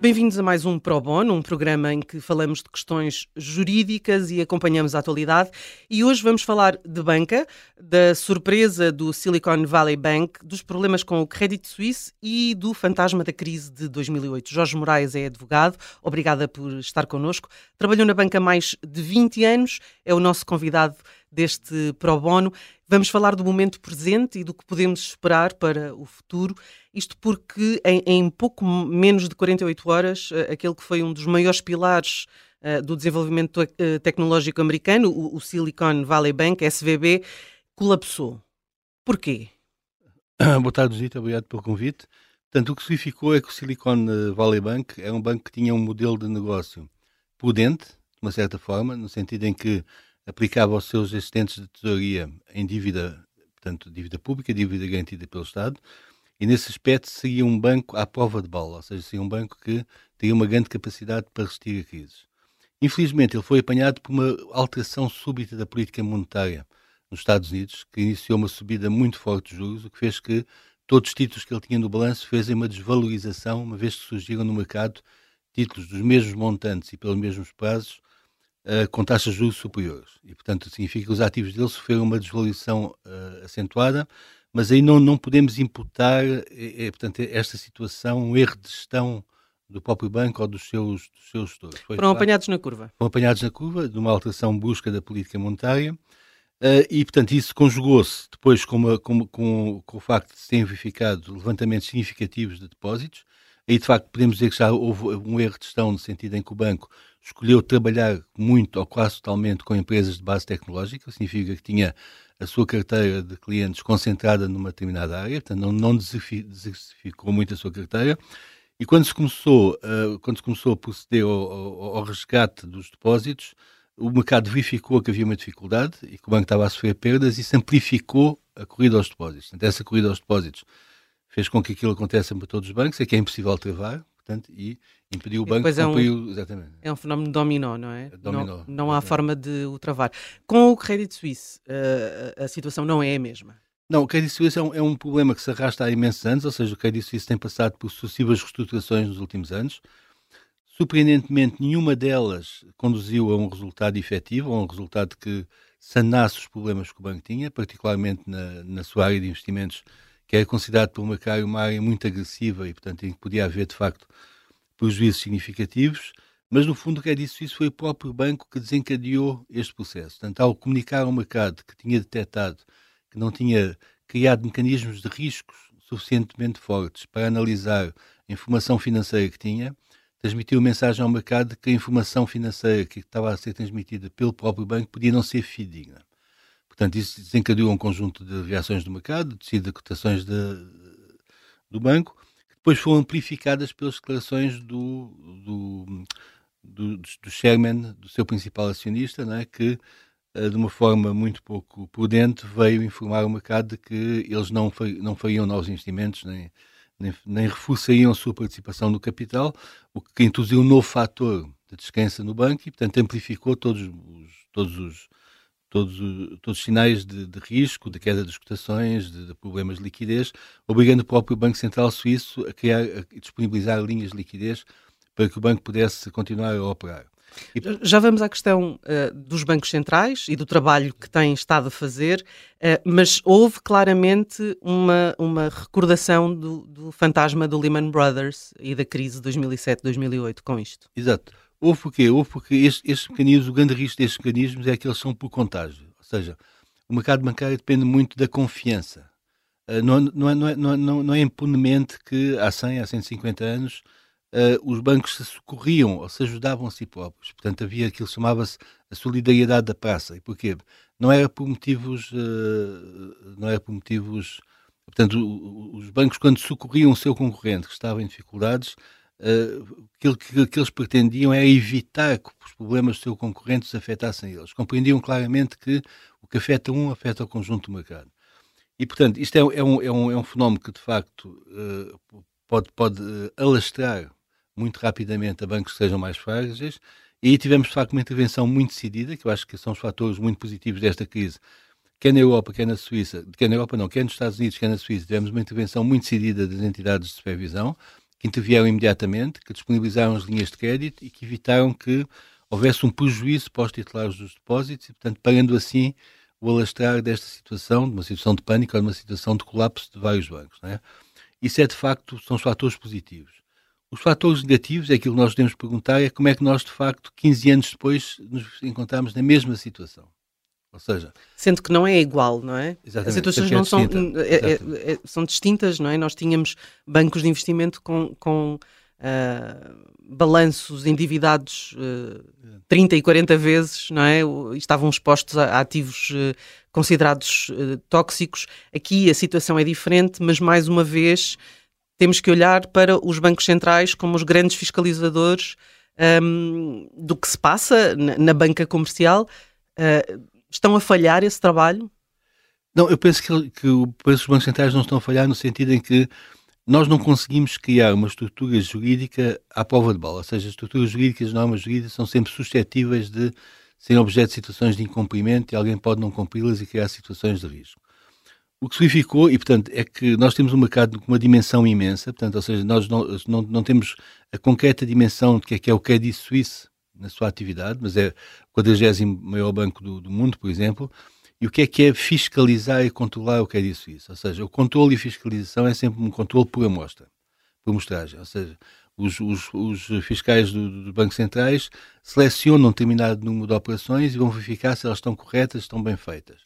Bem-vindos a mais um Pro Bono, um programa em que falamos de questões jurídicas e acompanhamos a atualidade. E hoje vamos falar de banca, da surpresa do Silicon Valley Bank, dos problemas com o Credit Suisse e do fantasma da crise de 2008. Jorge Moraes é advogado, obrigada por estar connosco. Trabalhou na banca mais de 20 anos, é o nosso convidado deste Pro Bono. Vamos falar do momento presente e do que podemos esperar para o futuro. Isto porque em, em pouco menos de 48 horas, eh, aquele que foi um dos maiores pilares uh, do desenvolvimento uh, tecnológico americano, o, Silicon Valley Bank, SVB, colapsou. Porquê? Boa tarde, Zita. Obrigado pelo convite. Portanto, o que significou é que o Silicon Valley Bank é um banco que tinha um modelo de negócio prudente, de uma certa forma, no sentido em que aplicava aos seus assistentes de tesouraria em dívida, portanto, dívida pública, dívida garantida pelo Estado, e nesse aspecto seria um banco à prova de bala, ou seja, seria um banco que teria uma grande capacidade para resistir a crises. Infelizmente, ele foi apanhado por uma alteração súbita da política monetária nos Estados Unidos, que iniciou uma subida muito forte de juros, o que fez que todos os títulos que ele tinha no balanço fizessem uma desvalorização, uma vez que surgiram no mercado títulos dos mesmos montantes e pelos mesmos prazos, uh, com taxas de juros superiores. E, portanto, significa que os ativos dele sofreram uma desvalorização uh, acentuada, mas aí não, não podemos imputar, é, é, portanto, esta situação, um erro de gestão do próprio banco ou dos seus, dos seus gestores. Foi, Foram apanhados na curva. Foram apanhados na curva de uma alteração brusca da política monetária uh, e, portanto, isso conjugou-se depois com, uma, com, com, com, o facto de se terem verificado levantamentos significativos de depósitos. Aí, de facto, podemos dizer que já houve um erro de gestão no sentido em que o banco escolheu trabalhar muito ou quase totalmente com empresas de base tecnológica, significa que tinha a sua carteira de clientes concentrada numa determinada área, portanto não, não diversificou muito a sua carteira. E quando se começou, uh, quando se começou a proceder ao, ao, ao, resgate dos depósitos, o mercado verificou que havia uma dificuldade e que o banco estava a sofrer perdas e se amplificou a corrida aos depósitos. Portanto, essa corrida aos depósitos fez com que aquilo aconteça para todos os bancos, é que é impossível travar, portanto, e impediu o banco de é um, exatamente. É um fenómeno dominó, não é? Dominó, não, não há forma de o travar. Com o Credit Suisse, uh, a situação não é a mesma. Não, o Credit Suisse é um, é um, problema que se arrasta há imensos anos, ou seja, o Credit Suisse tem passado por sucessivas reestruturações nos últimos anos. Surpreendentemente, nenhuma delas conduziu a um resultado efetivo, a um resultado que sanasse os problemas que o banco tinha, particularmente na, na sua área de investimentos, que é considerado pelo mercado uma área muito agressiva e, portanto, em que podia haver, de facto, prejuízos significativos, mas no fundo o que é disso isso foi o próprio banco que desencadeou este processo. Portanto, ao comunicar ao mercado que tinha detectado que não tinha criado mecanismos de riscos suficientemente fortes para analisar a informação financeira que tinha, transmitiu mensagem ao mercado que a informação financeira que estava a ser transmitida pelo próprio banco podia não ser fidedigna. Portanto, isso desencadeou um conjunto de reações do mercado, de cotações de, do banco, depois foram amplificadas pelas declarações do, do, do, do chairman, do seu principal acionista, não é? que eh, de uma forma muito pouco prudente veio informar o mercado de que eles não, não fariam novos investimentos, nem, nem, nem reforçariam a sua participação no capital, o que introduziu um novo fator de descrença no banco e, portanto, amplificou todos os, todos os todos, todos os sinais de, de, risco, de queda das cotações, de, de, problemas de liquidez, obrigando o próprio Banco Central Suíço a criar e disponibilizar linhas de liquidez para que o banco pudesse continuar a operar. E... Já vamos à questão uh, dos bancos centrais e do trabalho que têm estado a fazer, uh, mas houve claramente uma, uma recordação do, do fantasma do Lehman Brothers e da crise de 2007-2008 com isto. Exato. Houve porquê? Houve porque estes mecanismos, o grande risco destes mecanismos é que eles são por contágio. Ou seja, o mercado bancário depende muito da confiança. Uh, não, não, é, não, é, não, não é impunemente que há 100, há 150 anos uh, os bancos se socorriam ou se ajudavam a si próprios. Portanto, havia aquilo que chamava-se a solidariedade da praça. E porquê? Não era por motivos. Uh, não era por motivos. Portanto, os bancos, quando socorriam o seu concorrente que estava em dificuldades, uh, aquilo que, que, eles pretendiam é evitar que os problemas do seu concorrente afetassem eles. Compreendiam claramente que o que afeta um afeta o conjunto do mercado. E, portanto, isto é, é, um, é, um, é um fenómeno que, de facto, uh, pode, pode uh, alastrar muito rapidamente a bancos que sejam mais frágeis. E aí tivemos, de facto, uma intervenção muito decidida, que eu acho que são os fatores muito positivos desta crise, quer na Europa, quer na Suíça, quer na Europa não, quer nos Estados Unidos, quer na Suíça, tivemos uma intervenção muito decidida das entidades de supervisão, que intervieram imediatamente, que disponibilizaram as linhas de crédito e que evitaram que houvesse um prejuízo para os titulares dos depósitos e, portanto, parando assim o alastrar desta situação, de uma situação de pânico ou de uma situação de colapso de vários bancos. Né? Isso é, de facto, são os fatores positivos. Os fatores negativos, é aquilo que nós podemos perguntar, é como é que nós, de facto, 15 anos depois, nos encontramos na mesma situação. Ou seja, sendo que não é igual, não é? Exatamente, As situações não são, é, é, é, são distintas, não é? Nós tínhamos bancos de investimento com, com uh, balanços endividados uh, 30 e 40 vezes, não é? Estavam expostos a, a ativos uh, considerados tóxicos. Aqui a situação é diferente, mas mais uma vez temos que olhar para os bancos centrais como os grandes fiscalizadores um, do que se passa na, na banca comercial. Uh, estão a falhar esse trabalho? Não, eu penso que, que, os bancos centrais não estão a falhar no sentido em que nós não conseguimos criar uma estrutura jurídica à prova de bola, ou seja, as estruturas jurídicas, as normas jurídicas são sempre suscetíveis de serem objeto de situações de incumprimento e alguém pode não cumpri-las e criar situações de risco. O que se verificou, e portanto, é que nós temos um mercado com uma dimensão imensa, portanto, ou seja, nós não, não, não temos a concreta dimensão de que é, que é o Credit Suisse na sua atividade, mas é o 40 maior banco do, do mundo, por exemplo, e o que é que é fiscalizar e controlar o que é disso isso? Ou seja, o controle e fiscalização é sempre um controle por amostra, por amostragem. Ou seja, os, os, os fiscais dos do bancos centrais selecionam um determinado número de operações e vão verificar se elas estão corretas, estão bem feitas.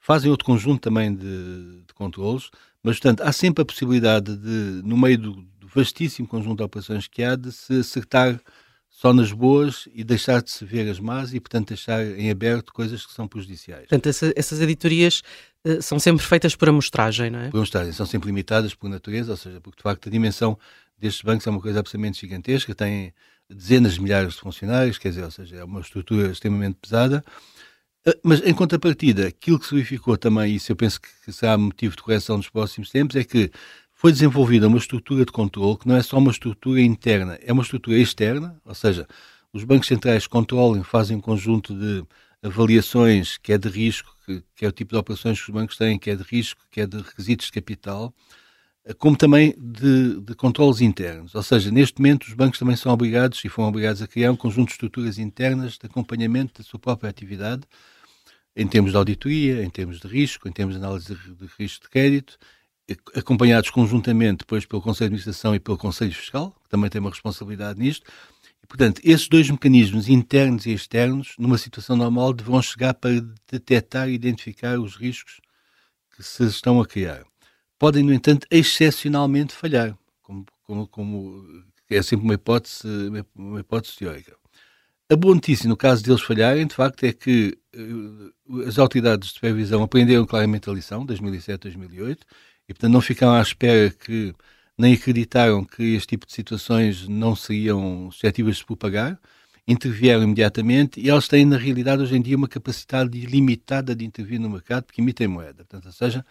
Fazem outro conjunto também de, de controles, mas, portanto, há sempre a possibilidade de, no meio do vastíssimo conjunto de operações que há, de se acertar só nas boas e deixar de se ver as más e, portanto, deixar em aberto coisas que são prejudiciais. Portanto, essa, essas editorias uh, são sempre feitas por amostragem, não é? Por amostragem, são sempre limitadas por natureza, ou seja, porque de facto a dimensão destes bancos é uma coisa absolutamente gigantesca, tem dezenas de milhares de funcionários, quer dizer, ou seja, é uma estrutura extremamente pesada. Eh, mas, em contrapartida, aquilo que se verificou também, e isso eu penso que será motivo de correção nos próximos tempos, é que foi desenvolvida uma estrutura de controle que não é só uma estrutura interna, é uma estrutura externa, ou seja, os bancos centrais controlam, fazem um conjunto de avaliações, que é de risco, que, que, é o tipo de operações que os bancos têm, que é de risco, que é de requisitos de capital, como também de, de controles internos. Ou seja, neste momento os bancos também são obrigados e foram obrigados a criar um conjunto de estruturas internas de acompanhamento da sua própria atividade, em termos de auditoria, em termos de risco, em termos de análise de, de risco de crédito, acompanhados conjuntamente depois pelo Conselho de Administração e pelo Conselho Fiscal, que também tem uma responsabilidade nisto. E, portanto, esses dois mecanismos, internos e externos, numa situação normal, deverão chegar para detectar e identificar os riscos que se estão a criar. Podem, no entanto, excepcionalmente falhar, como, como, como é sempre uma hipótese, uma hipótese teórica. A boa notícia, no caso deles falharem, de facto, é que uh, as autoridades de supervisão aprenderam claramente a lição, 2007, 2008, e portanto não ficaram à espera que nem acreditaram que este tipo de situações não seriam suscetíveis de se propagar, intervieram imediatamente e elas têm, na realidade, hoje em dia, uma capacidade ilimitada de intervir no mercado porque emitem moeda. Portanto, ou seja,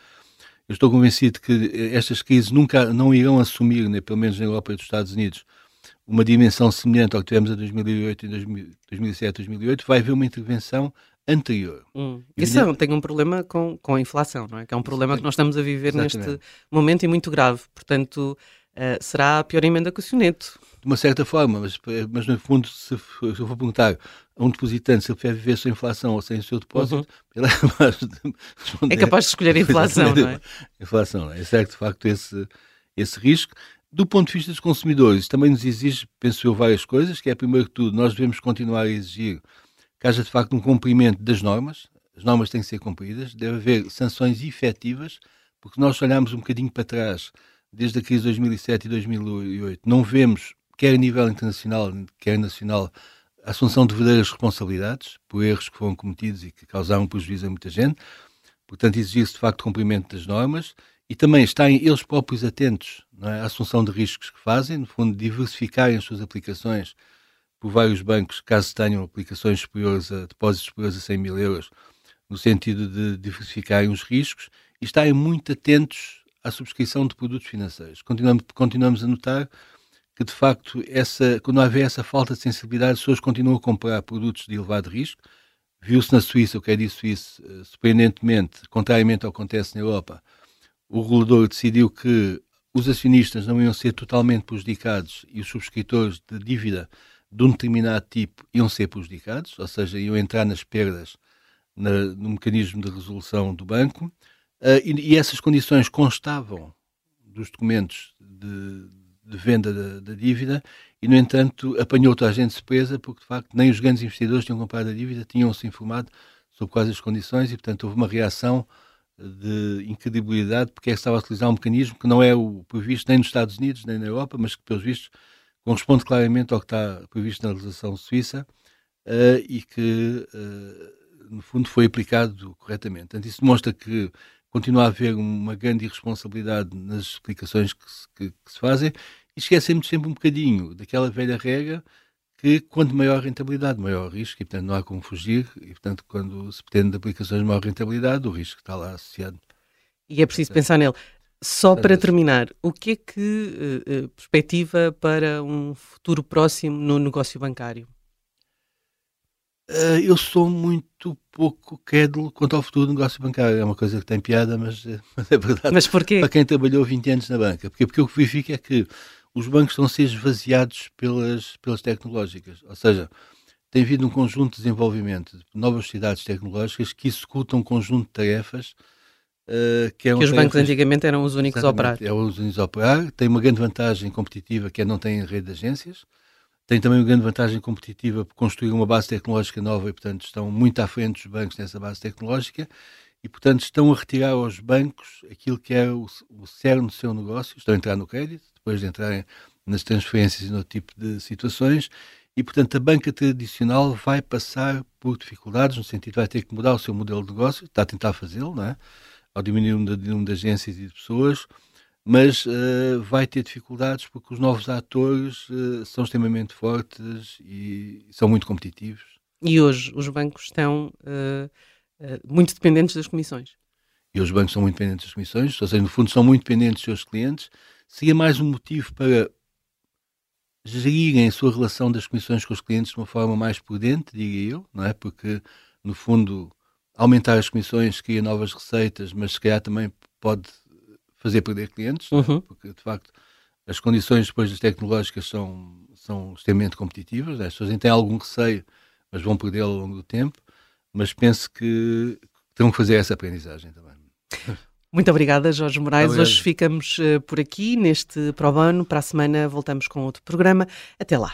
eu estou convencido que estas crises nunca não irão assumir, né, pelo menos na Europa e nos Estados Unidos, uma dimensão semelhante ao que tivemos em 2008 e 2007, 2008. Vai haver uma intervenção anterior. Hum. Isso é, tem um problema com, com a inflação, não é? Que é um problema que nós estamos a viver Exatamente. neste momento e muito grave. Portanto, uh, será a pior emenda que o soneto. De uma certa forma, mas, mas no fundo, se, se eu for perguntar a um depositante se ele quer viver sem inflação ou sem o seu depósito, uhum. ele é capaz de responder. É capaz de escolher a inflação, não é? Inflação, não é? é certo, de facto, esse, esse risco. Do ponto de vista dos consumidores, também nos exige, penso eu, várias coisas, que é, primeiro que tudo, nós devemos continuar a exigir que haja de facto um cumprimento das normas, as normas têm que ser cumpridas, deve haver sanções efetivas, porque nós olhamos um bocadinho para trás, desde a crise de 2007 e 2008, não vemos, quer a nível internacional, quer nacional, a assunção de verdadeiras responsabilidades por erros que foram cometidos e que causaram prejuízo a muita gente. Portanto, exigir-se de facto cumprimento das normas e também estarem eles próprios atentos é, à assunção de riscos que fazem, no fundo, diversificarem as suas aplicações por vários bancos, caso tenham aplicações superiores a depósitos superiores a 100 mil euros, no sentido de diversificarem os riscos e estarem muito atentos à subscrição de produtos financeiros. Continuamos, continuamos a notar que, de facto, essa, quando haver essa falta de sensibilidade, as pessoas continuam a comprar produtos de elevado risco. Viu-se na Suíça, o Credit Suisse, eh, surpreendentemente, contrariamente ao que acontece na Europa, o regulador decidiu que os acionistas não iam ser totalmente prejudicados e os subscritores de dívida de um determinado tipo iam ser prejudicados, ou seja, iam entrar nas perdas na, no mecanismo de resolução do banco, uh, e, e, essas condições constavam dos documentos de, de venda da, da, dívida, e no entanto apanhou toda a gente surpresa, porque de facto nem os grandes investidores tinham comprado a dívida tinham-se informado sobre quais as condições, e portanto houve uma reação de incredibilidade, porque é que estava a utilizar um mecanismo que não é o previsto nem nos Estados Unidos, nem na Europa, mas que, pelos vistos, corresponde claramente ao que está previsto na legislação suíça uh, e que, uh, no fundo, foi aplicado corretamente. Portanto, isso demonstra que continua a haver uma grande irresponsabilidade nas explicações que se, que, que se fazem e esquecemos sempre um bocadinho daquela velha regra que quanto maior a rentabilidade, maior o risco, e portanto não há como fugir, e portanto quando se pretende aplicações de maior rentabilidade, o risco está lá associado. E é preciso pensar nele. Só para terminar, o que é que uh, perspectiva para um futuro próximo no negócio bancário? Uh, eu sou muito pouco crédulo quanto ao futuro do negócio bancário. É uma coisa que tem piada, mas, mas é verdade. Mas porquê? Para quem trabalhou 20 anos na banca. Porque, porque o que verifico é que os bancos estão a ser esvaziados pelas, pelas tecnológicas. Ou seja, tem havido um conjunto de desenvolvimento de novas sociedades tecnológicas que executam um conjunto de tarefas uh, que, é que os bancos antigamente eram os únicos a operar. Eram os únicos a operar. Tem uma grande vantagem competitiva que é não tem rede de agências. Tem também uma grande vantagem competitiva por construir uma base tecnológica nova e, portanto, estão muito à frente dos bancos nessa base tecnológica e, portanto, estão a retirar aos bancos aquilo que é o, o cerne do seu negócio. Estão a entrar no crédito, depois de entrarem nas transferências e no tipo de situações, e portanto a banca tradicional vai passar por dificuldades, no sentido de vai ter que mudar o seu modelo de negócio, está a tentar fazê-lo, não é? Ao diminuir o número de agências e de pessoas, mas uh, vai ter dificuldades porque os novos atores uh, são extremamente fortes e são muito competitivos. E hoje os bancos estão uh, muito dependentes das comissões. E os bancos são muito dependentes das comissões, ou seja, no fundo são muito dependentes dos seus clientes seria mais um motivo para gerirem a sua relação das comissões com os clientes de uma forma mais prudente, diria eu, não é? Porque, no fundo, aumentar as comissões cria novas receitas, mas se calhar também pode fazer perder clientes, é? uhum. é? porque, de facto, as condições depois das tecnológicas são, são extremamente competitivas, né? as pessoas têm algum receio, mas vão perdê-lo ao longo do tempo, mas penso que terão que fazer essa aprendizagem também. Muito obrigada, Jorge Moraes. Obrigado. Hoje ficamos uh, por aqui neste ProBano. Para a semana voltamos com outro programa. Até lá.